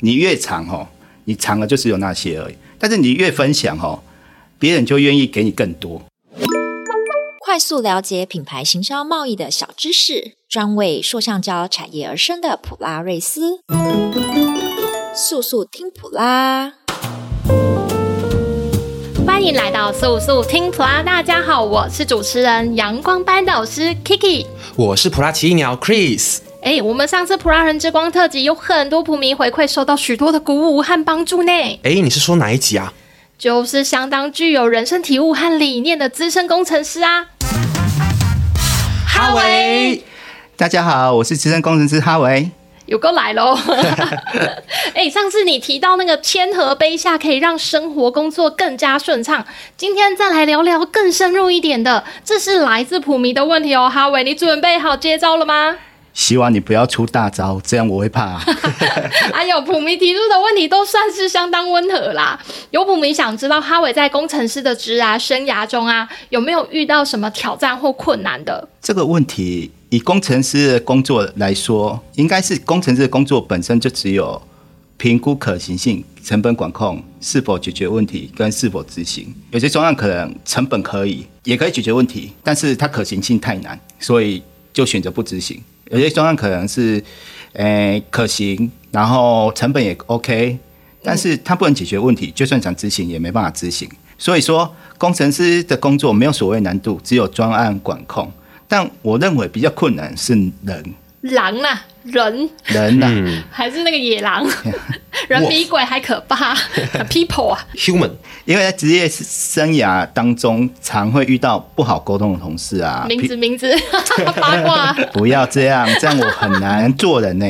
你越长哦，你长了就只有那些而已。但是你越分享哦，别人就愿意给你更多。快速了解品牌行销贸易的小知识，专为塑橡胶产业而生的普拉瑞斯，速速听普拉。欢迎来到速速听普拉，大家好，我是主持人阳光班导师 Kiki，我是普拉奇异鸟 Chris。哎，我们上次普拉人之光特辑有很多普迷回馈，受到许多的鼓舞和帮助呢。哎，你是说哪一集啊？就是相当具有人生体悟和理念的资深工程师啊，哈维。大家好，我是资深工程师哈维。有够来喽！哎，上次你提到那个千和杯下可以让生活工作更加顺畅，今天再来聊聊更深入一点的，这是来自普迷的问题哦，哈维，你准备好接招了吗？希望你不要出大招，这样我会怕。哎呦，普明提出的问题都算是相当温和啦。有普明想知道哈维在工程师的职涯生涯中啊，有没有遇到什么挑战或困难的？这个问题以工程师的工作来说，应该是工程师的工作本身就只有评估可行性、成本管控、是否解决问题跟是否执行。有些专案可能成本可以，也可以解决问题，但是它可行性太难，所以就选择不执行。有些专案可能是，诶、可行，然后成本也 OK，但是它不能解决问题，就算想执行也没办法执行。所以说，工程师的工作没有所谓难度，只有专案管控。但我认为比较困难是人。狼啊，人，人啊，嗯、还是那个野狼，人比鬼还可怕。People 啊，Human，因为在职业生涯当中，常会遇到不好沟通的同事啊。名字，名字，八卦。不要这样，这样我很难做人呢。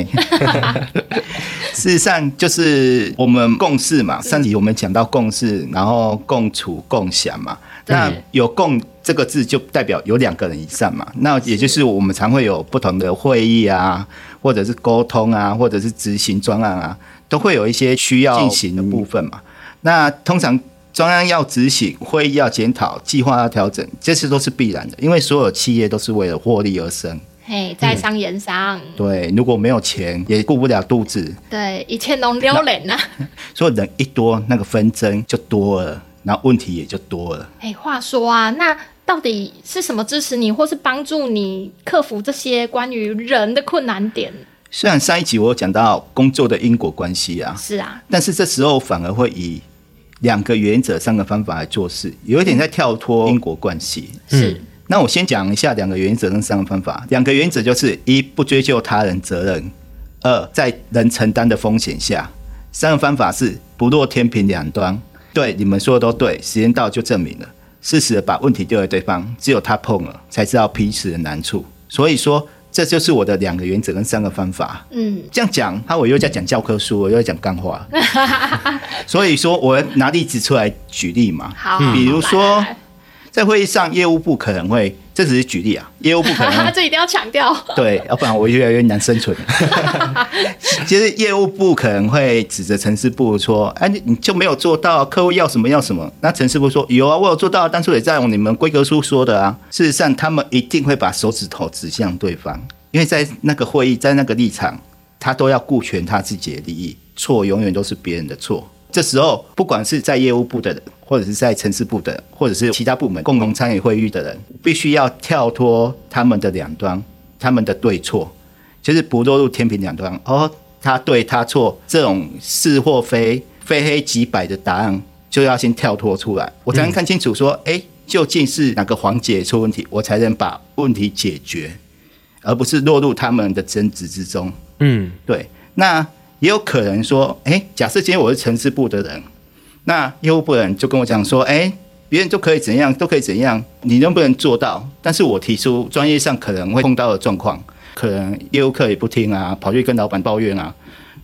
事实上，就是我们共事嘛。上集我们讲到共事，然后共处共享嘛。那有共这个字就代表有两个人以上嘛，那也就是我们常会有不同的会议啊，或者是沟通啊，或者是执行专案啊，都会有一些需要进行的部分嘛。那通常专案要执行，会议要检讨，计划要调整，这些都是必然的，因为所有企业都是为了获利而生。嘿，在商言商。嗯，对，如果没有钱，也顾不了肚子。对，一切都丢脸呐。所以人一多，那个纷争就多了。那问题也就多了。哎，话说啊，那到底是什么支持你，或是帮助你克服这些关于人的困难点？虽然上一集我有讲到工作的因果关系啊，是啊，但是这时候反而会以两个原则、三个方法来做事，有一点在跳脱因果关系。嗯、是，那我先讲一下两个原则跟三个方法。两个原则就是：一、不追究他人责任；二、在人承担的风险下；三个方法是不落天平两端。对，你们说的都对，时间到就证明了，适时的把问题丢给对方，只有他碰了，才知道彼此的难处。所以说，这就是我的两个原则跟三个方法。嗯，这样讲，他我又在讲教科书，我又在讲干话。所以说，我拿例子出来举例嘛。好，比如说。在会议上，业务部可能会，这只是举例啊。业务部可能，这一定要强调。对，要不然我越来越难生存。其实业务部可能会指着程式部说：“哎，你你就没有做到，客户要什么要什么。”那程式部说：“有啊，我有做到，当初也在用你们规格书说的啊。”事实上，他们一定会把手指头指向对方，因为在那个会议，在那个立场，他都要顾全他自己的利益，错永远都是别人的错。这时候，不管是在业务部的人，或者是在城市部的，或者是其他部门共同参与会议的人，必须要跳脱他们的两端，他们的对错，就是不落入天平两端。哦，他对他错，这种是或非、非黑即白的答案，就要先跳脱出来，我才能看清楚说，哎、嗯，究竟是哪个环节出问题，我才能把问题解决，而不是落入他们的争执之中。嗯，对，那。也有可能说，哎，假设今天我是城市部的人，那业务部的人就跟我讲说，哎，别人都可以怎样，都可以怎样，你能不能做到？但是我提出专业上可能会碰到的状况，可能业务客也不听啊，跑去跟老板抱怨啊，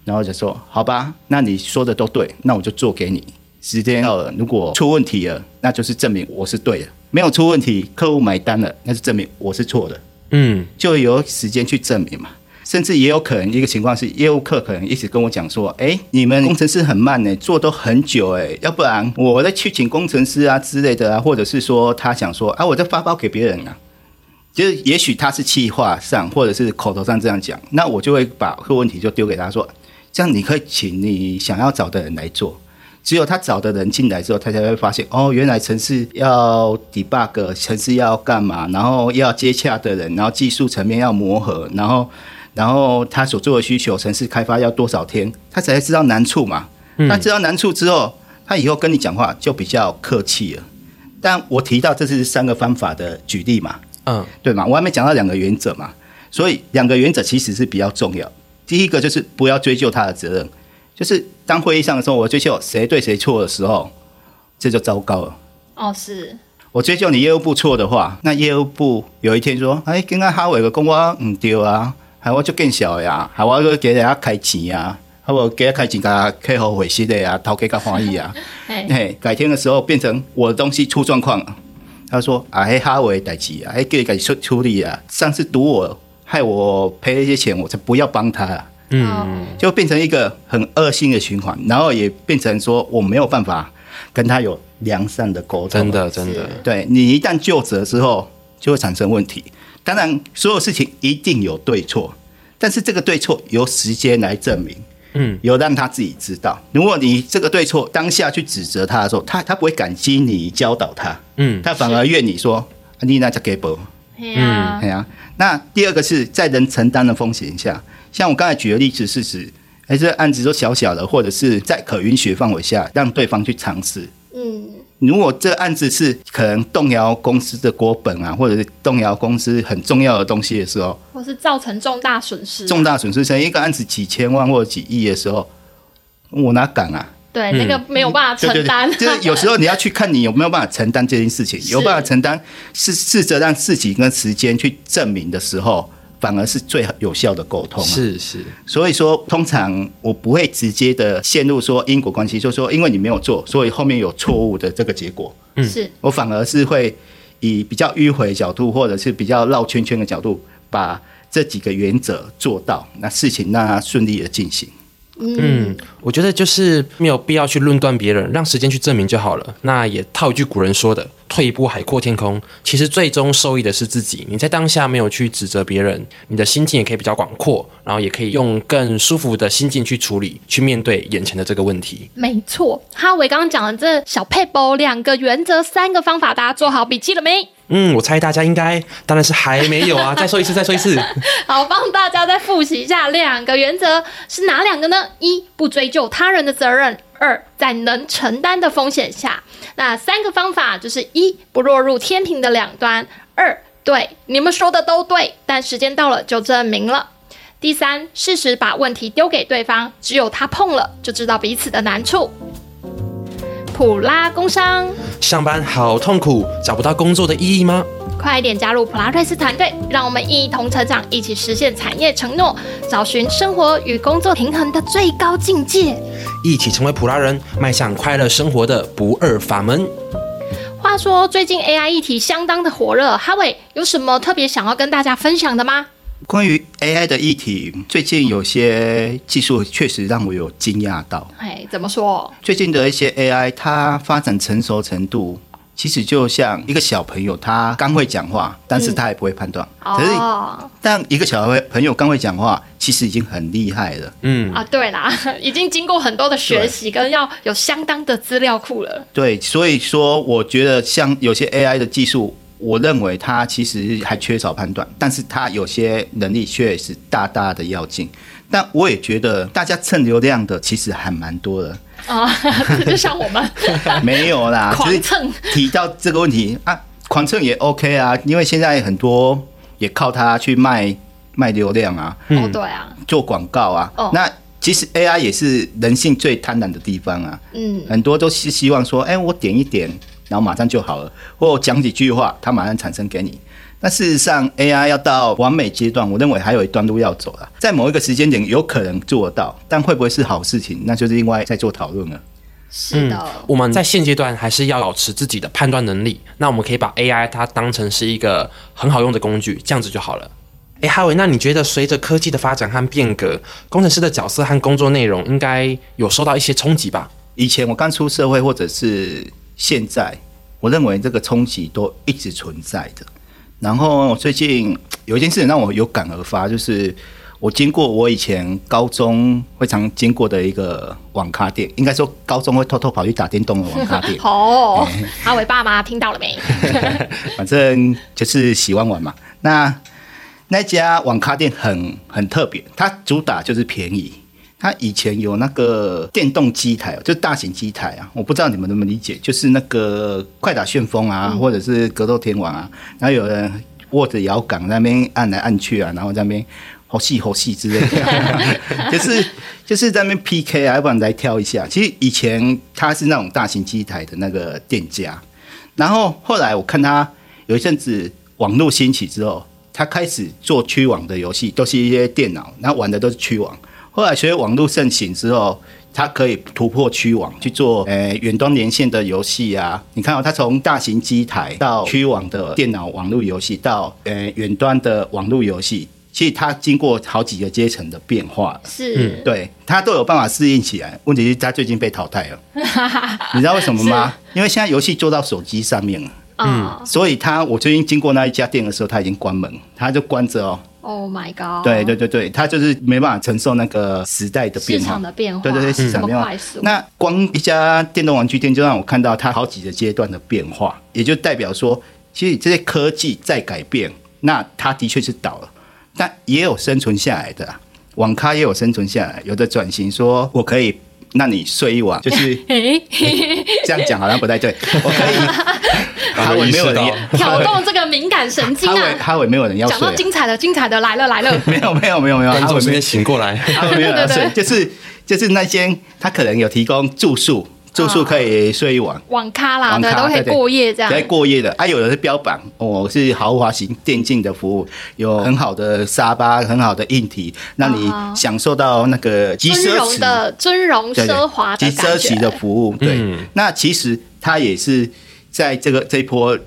然后就说，好吧，那你说的都对，那我就做给你。时间到了，如果出问题了，那就是证明我是对的；没有出问题，客户买单了，那是证明我是错的。嗯，就有时间去证明嘛。甚至也有可能一个情况是，业务客可能一直跟我讲说：“哎，你们工程师很慢呢，做都很久哎，要不然我再去请工程师啊之类的啊，或者是说他想说啊，我再发包给别人啊，就是也许他是企划上或者是口头上这样讲，那我就会把个问题就丢给他说，这样你可以请你想要找的人来做。只有他找的人进来之后，他才会发现哦，原来城市要 debug，城市要干嘛，然后要接洽的人，然后技术层面要磨合，然后然后他所做的需求，城市开发要多少天，他才知道难处嘛。他知道难处之后，他以后跟你讲话就比较客气了。但我提到这是三个方法的举例嘛，嗯，对嘛，我还没讲到两个原则嘛，所以两个原则其实是比较重要。第一个就是不要追究他的责任。就是当会议上的时候，我追究谁对谁错的时候，这就糟糕了。哦，是我追究你业务部错的话，那业务部有一天说：“哎，刚刚哈伟的公关唔对啊，还我就更小呀，还我就给人家开钱呀，还我给他开钱，给他开好会息的呀，讨给他欢喜啊。嘿，改天的时候变成我的东西出状况了，他说：啊，嘿哈维代志啊，哎，给给处处理啊，上次赌我，害我赔了一些钱，我才不要帮他啊。嗯，就变成一个很恶性的循环，然后也变成说我没有办法跟他有良善的沟通。真的，真的，对，你一旦就责之后，就会产生问题。当然，所有事情一定有对错，但是这个对错由时间来证明。嗯，有让他自己知道。如果你这个对错当下去指责他的时候，他他不会感激你教导他。嗯，他反而怨你说你那叫给不？嗯，对啊。那第二个是在人承担的风险下。像我刚才举的例子是指，哎，这个案子都小小的，或者是在可允许范围下，让对方去尝试。嗯，如果这个案子是可能动摇公司的国本啊，或者是动摇公司很重要的东西的时候，或是造成重大损失，重大损失，像一个案子几千万或者几亿的时候，我哪敢啊？对，那个没有办法承担。嗯、就是有时候你要去看你有没有办法承担这件事情，有办法承担，是试着让自己跟时间去证明的时候。反而是最有效的沟通。是是，所以说通常我不会直接的陷入说因果关系，就是说因为你没有做，所以后面有错误的这个结果。嗯，是我反而是会以比较迂回的角度，或者是比较绕圈圈的角度，把这几个原则做到，那事情让它顺利的进行。嗯，我觉得就是没有必要去论断别人，让时间去证明就好了。那也套一句古人说的。退一步海阔天空，其实最终受益的是自己。你在当下没有去指责别人，你的心境也可以比较广阔，然后也可以用更舒服的心境去处理、去面对眼前的这个问题。没错，哈维刚刚讲的这小配包，两个原则，三个方法，大家做好笔记了没？嗯，我猜大家应该当然是还没有啊！再说一次，再说一次。好，帮大家再复习一下，两个原则是哪两个呢？一，不追究他人的责任。二，在能承担的风险下，那三个方法就是：一，不落入天平的两端；二，对，你们说的都对，但时间到了就证明了；第三，适时把问题丢给对方，只有他碰了就知道彼此的难处。普拉工商，上班好痛苦，找不到工作的意义吗？快一点加入普拉瑞斯团队，让我们一同成长，一起实现产业承诺，找寻生活与工作平衡的最高境界，一起成为普拉人，迈向快乐生活的不二法门。话说，最近 AI 议题相当的火热，哈维有什么特别想要跟大家分享的吗？关于 AI 的议题，最近有些技术确实让我有惊讶到。哎，怎么说？最近的一些 AI，它发展成熟程度。其实就像一个小朋友，他刚会讲话，但是他也不会判断。嗯、可是，但一个小朋友刚会讲话，其实已经很厉害了。嗯啊，对啦，已经经过很多的学习，跟要有相当的资料库了。对，所以说，我觉得像有些 AI 的技术，我认为它其实还缺少判断，但是它有些能力却是大大的要进。但我也觉得，大家蹭流量的其实还蛮多的。啊，就像我们。没有啦，狂蹭。提到这个问题啊，狂蹭也 OK 啊，因为现在很多也靠它去卖卖流量啊，哦对啊，做广告啊，哦，那其实 AI 也是人性最贪婪的地方啊，嗯，很多都是希望说，哎，我点一点，然后马上就好了，或我讲几句话，它马上产生给你。那事实上，AI 要到完美阶段，我认为还有一段路要走了。在某一个时间点，有可能做得到，但会不会是好事情，那就是另外再做讨论了。是的、嗯，我们在现阶段还是要保持自己的判断能力。那我们可以把 AI 它当成是一个很好用的工具，这样子就好了。哎，哈维，那你觉得随着科技的发展和变革，工程师的角色和工作内容应该有受到一些冲击吧？以前我刚出社会，或者是现在，我认为这个冲击都一直存在的。然后最近有一件事情让我有感而发，就是我经过我以前高中会常经过的一个网咖店，应该说高中会偷偷跑去打电动的网咖店。哦，阿伟爸妈听到了没？反正就是喜欢玩嘛。那那家网咖店很很特别，它主打就是便宜。它以前有那个电动机台，就大型机台啊，我不知道你们能不能理解，就是那个快打旋风啊，或者是格斗天王啊，然后有人握着摇杆那边按来按去啊，然后在那边好戏好戏之类的，就是就是在那边 PK 啊，要不然来挑一下。其实以前他是那种大型机台的那个店家，然后后来我看他有一阵子网络兴起之后，他开始做区网的游戏，都是一些电脑，然后玩的都是区网。后来随着网络盛行之后，它可以突破区网去做呃远端连线的游戏啊。你看哦，它从大型机台到区网的电脑网络游戏，到呃远端的网络游戏，其实它经过好几个阶层的变化。是，嗯、对，它都有办法适应起来。问题是它最近被淘汰了，你知道为什么吗？因为现在游戏做到手机上面了。嗯，所以它我最近经过那一家店的时候，它已经关门，它就关着哦。Oh my god！对对对对，他就是没办法承受那个时代的变化，市场的变化，对对对，市场变化。嗯、那光一家电动玩具店就让我看到它好几个阶段的变化，也就代表说，其实这些科技在改变，那它的确是倒了，但也有生存下来的，网咖也有生存下来，有的转型说我可以。那你睡一晚，就是 这样讲好像不太对。我可以，哈维没有人 挑动这个敏感神经啊。哈维没有人要睡。讲到精彩的，精彩的来了来了。没有没有没有没有，哈维没有醒过来。哈维没有人要睡，就是就是那间他可能有提供住宿。住宿可以睡一晚，网咖啦，对，都可以过夜这样。可以过夜的，啊，有的是标榜哦，是豪华型电竞的服务，有很好的沙发，很好的硬体，让你享受到那个极奢侈的尊荣奢华极奢侈的服务。对，那其实它也是在这个这一波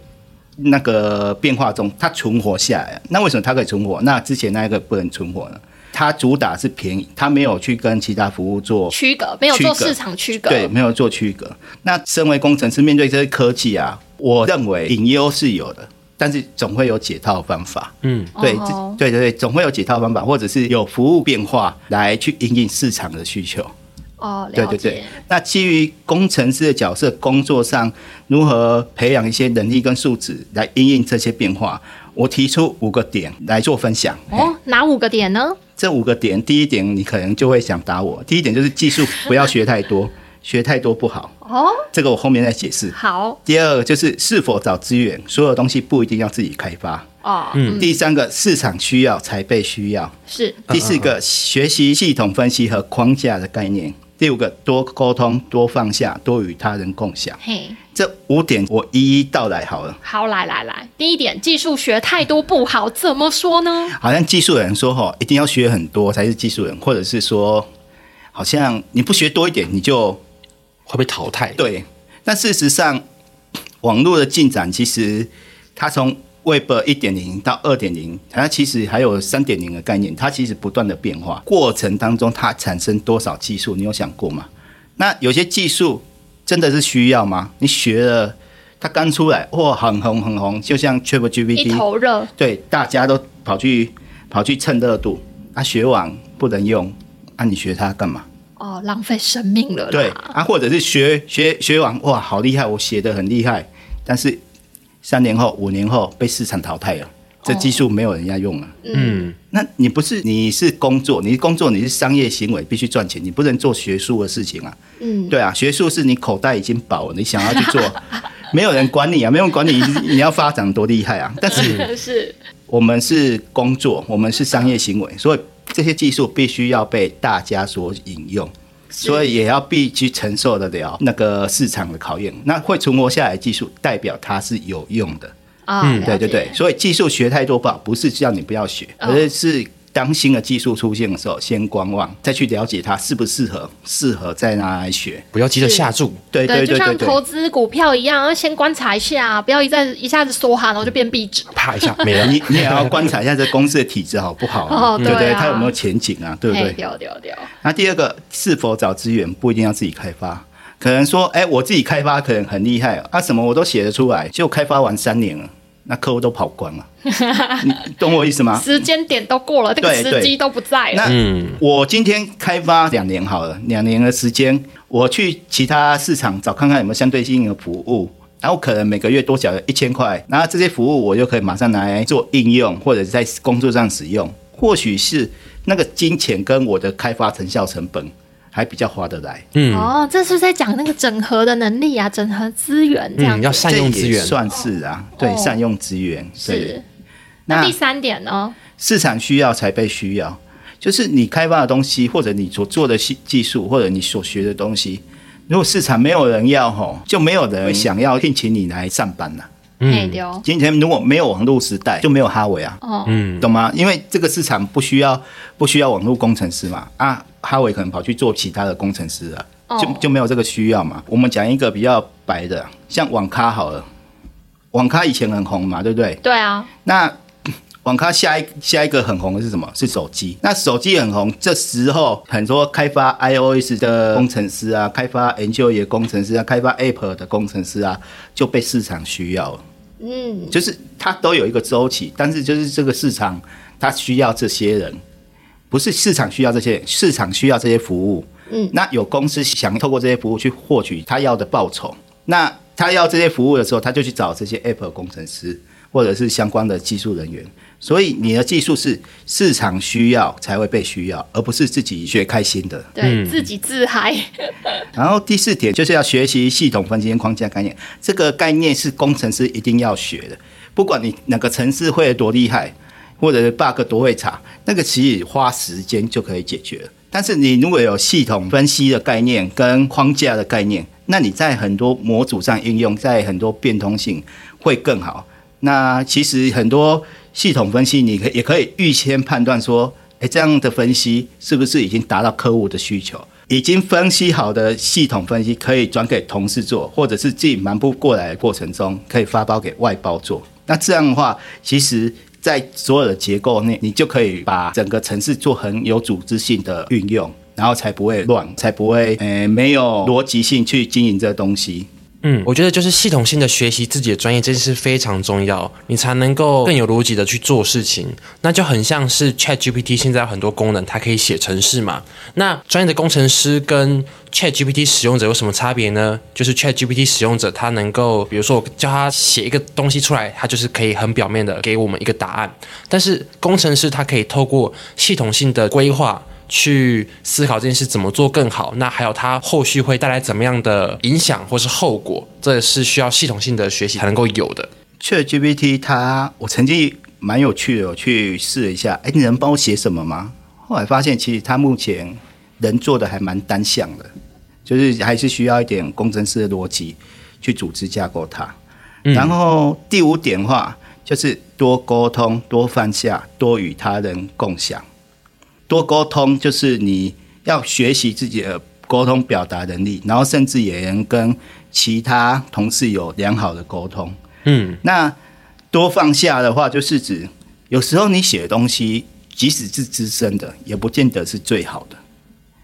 那个变化中，它存活下来。那为什么它可以存活？那之前那个不能存活呢？它主打是便宜，它没有去跟其他服务做区隔，没有做市场区隔，对，没有做区隔。那身为工程师，面对这些科技啊，我认为隐忧是有的，但是总会有解套方法。嗯，对，对对对，总会有解套方法，或者是有服务变化来去应应市场的需求。哦，对对对。那基于工程师的角色，工作上如何培养一些能力跟素质来应应这些变化？我提出五个点来做分享。哦，哪五个点呢？这五个点，第一点你可能就会想打我。第一点就是技术不要学太多，学太多不好。哦，这个我后面再解释。好。第二个就是是否找资源，所有东西不一定要自己开发。哦，嗯。第三个市场需要才被需要。是。第四个学习系统分析和框架的概念。第五个多沟通，多放下，多与他人共享。嘿。这五点我一一道来好了。好，来来来，第一点，技术学太多不好，怎么说呢？好像技术人说哈，一定要学很多才是技术人，或者是说，好像你不学多一点，你就会被淘汰。对，但事实上，网络的进展其实它从 Web 一点零到二点零，它其实还有三点零的概念，它其实不断的变化过程当中，它产生多少技术，你有想过吗？那有些技术。真的是需要吗？你学了，它刚出来，哇，很红很红，就像 ChatGPT 一头热，对，大家都跑去跑去蹭热度。啊，学完不能用，啊，你学它干嘛？哦，浪费生命了。对，啊，或者是学学学完，哇，好厉害，我写的很厉害，但是三年后、五年后被市场淘汰了。这技术没有人家用了，嗯，那你不是你是工作，你是工作，你是商业行为，必须赚钱，你不能做学术的事情啊，嗯，对啊，学术是你口袋已经饱了，你想要去做，没有人管你啊，没有人管你，你要发展多厉害啊，但是 是，我们是工作，我们是商业行为，所以这些技术必须要被大家所引用，所以也要必须承受得了那个市场的考验，那会存活下来技术，代表它是有用的。嗯，对对对，所以技术学太多不好，不是叫你不要学，而是是当新的技术出现的时候，先观望，再去了解它适不适合，适合再拿来学，不要急着下注。对对对，就像投资股票一样，要先观察一下，不要一再一下子梭哈，然后就变壁纸，啪一下没了。你你也要观察一下这公司的体质好不好，哦，对不对？它有没有前景啊？对不对？掉掉掉。那第二个，是否找资源，不一定要自己开发，可能说，哎，我自己开发可能很厉害啊，什么我都写得出来，就开发完三年了。那客户都跑光了，你懂我意思吗？时间点都过了，这个时机都不在了。那我今天开发两年好了，两年的时间，我去其他市场找看看有没有相对应的服务，然后可能每个月多缴一千块，然后这些服务我就可以马上拿来做应用，或者在工作上使用，或许是那个金钱跟我的开发成效成本。还比较划得来，嗯，哦，这是在讲那个整合的能力啊，整合资源这样、嗯，要善用资源，算是啊，对，哦、善用资源是。那第三点呢？市场需要才被需要，就是你开发的东西，或者你所做的技技术，或者你所学的东西，如果市场没有人要吼，就没有人想要聘请你来上班了。嗯，今天如果没有网络时代，就没有哈维啊。哦，嗯，懂吗？因为这个市场不需要不需要网络工程师嘛。啊，哈维可能跑去做其他的工程师了，就就没有这个需要嘛。我们讲一个比较白的，像网咖好了，网咖以前很红嘛，对不对？对啊。那 网咖下一下一个很红的是什么？是手机。那手机很红，这时候很多开发 iOS 的工程师啊，开发 Android 的工程师啊，开发 Apple 的工程师啊，就被市场需要了。嗯，就是它都有一个周期，但是就是这个市场它需要这些人，不是市场需要这些，市场需要这些服务。嗯，那有公司想透过这些服务去获取他要的报酬，那他要这些服务的时候，他就去找这些 Apple 工程师或者是相关的技术人员。所以你的技术是市场需要才会被需要，而不是自己学开心的。对，嗯、自己自嗨。然后第四点就是要学习系统分析跟框架概念，这个概念是工程师一定要学的。不管你哪个城市会多厉害，或者是 bug 多会查，那个其实花时间就可以解决。但是你如果有系统分析的概念跟框架的概念，那你在很多模组上应用，在很多变通性会更好。那其实很多。系统分析，你可也可以预先判断说，诶，这样的分析是不是已经达到客户的需求？已经分析好的系统分析可以转给同事做，或者是自己忙不过来的过程中，可以发包给外包做。那这样的话，其实在所有的结构内，你就可以把整个城市做很有组织性的运用，然后才不会乱，才不会诶没有逻辑性去经营这东西。嗯，我觉得就是系统性的学习自己的专业，这件事非常重要，你才能够更有逻辑的去做事情。那就很像是 ChatGPT 现在有很多功能，它可以写程式嘛。那专业的工程师跟 ChatGPT 使用者有什么差别呢？就是 ChatGPT 使用者他能够，比如说我叫他写一个东西出来，他就是可以很表面的给我们一个答案。但是工程师他可以透过系统性的规划。去思考这件事怎么做更好，那还有它后续会带来怎么样的影响或是后果，这是需要系统性的学习才能够有的。ChatGPT 它，我曾经蛮有趣的，我去试了一下，哎，你能帮我写什么吗？后来发现其实它目前能做的还蛮单向的，就是还是需要一点工程师的逻辑去组织架构它。嗯、然后第五点的话，就是多沟通、多放下、多与他人共享。多沟通就是你要学习自己的沟通表达能力，然后甚至也能跟其他同事有良好的沟通。嗯，那多放下的话，就是指有时候你写的东西，即使是资深的，也不见得是最好的。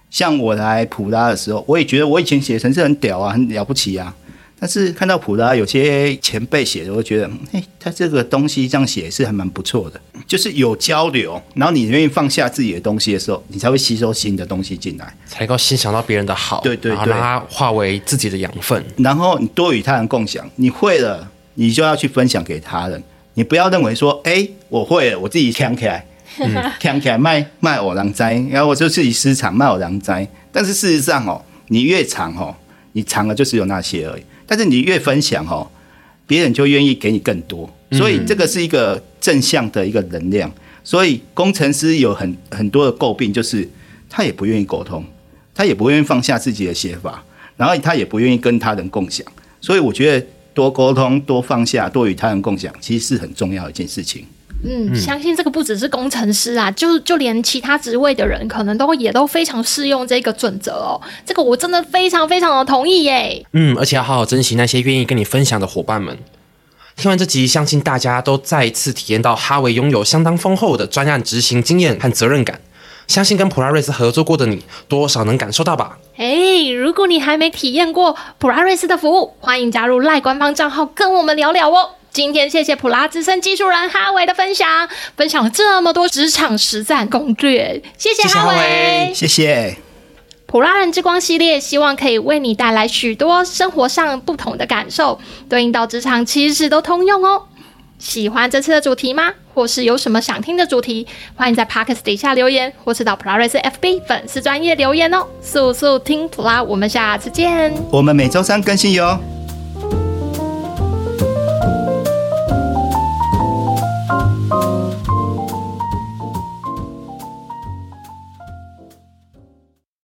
像我来普拉的时候，我也觉得我以前写的程式很屌啊，很了不起啊。但是看到普拉有些前辈写的，我觉得，哎，他这个东西这样写是还蛮不错的，就是有交流，然后你愿意放下自己的东西的时候，你才会吸收新的东西进来，才能够欣赏到别人的好，对对对，然后让它化为自己的养分，然后你多与他人共享，你会了，你就要去分享给他人，你不要认为说，哎，我会了，我自己扛起来，扛起来卖卖偶然哉，然后我就自己私藏卖偶然哉，但是事实上哦，你越藏哦，你藏的就只有那些而已。但是你越分享哦，别人就愿意给你更多，所以这个是一个正向的一个能量。所以工程师有很很多的诟病，就是他也不愿意沟通，他也不愿意放下自己的写法，然后他也不愿意跟他人共享。所以我觉得多沟通、多放下、多与他人共享，其实是很重要的一件事情。嗯，相信这个不只是工程师啊，就就连其他职位的人，可能都也都非常适用这个准则哦。这个我真的非常非常的同意耶。嗯，而且要好好珍惜那些愿意跟你分享的伙伴们。听完这集，相信大家都再一次体验到哈维拥有相当丰厚的专案执行经验和责任感。相信跟普拉瑞斯合作过的你，多少能感受到吧？哎，如果你还没体验过普拉瑞斯的服务，欢迎加入赖官方账号跟我们聊聊哦。今天谢谢普拉资深技术人哈维的分享，分享了这么多职场实战攻略，谢谢哈维，谢谢。普拉人之光系列，希望可以为你带来许多生活上不同的感受，对应到职场其实都通用哦。喜欢这次的主题吗？或是有什么想听的主题？欢迎在 Podcast 底下留言，或是到普拉瑞斯 FB 粉丝专业留言哦。速速听普拉，我们下次见。我们每周三更新哟。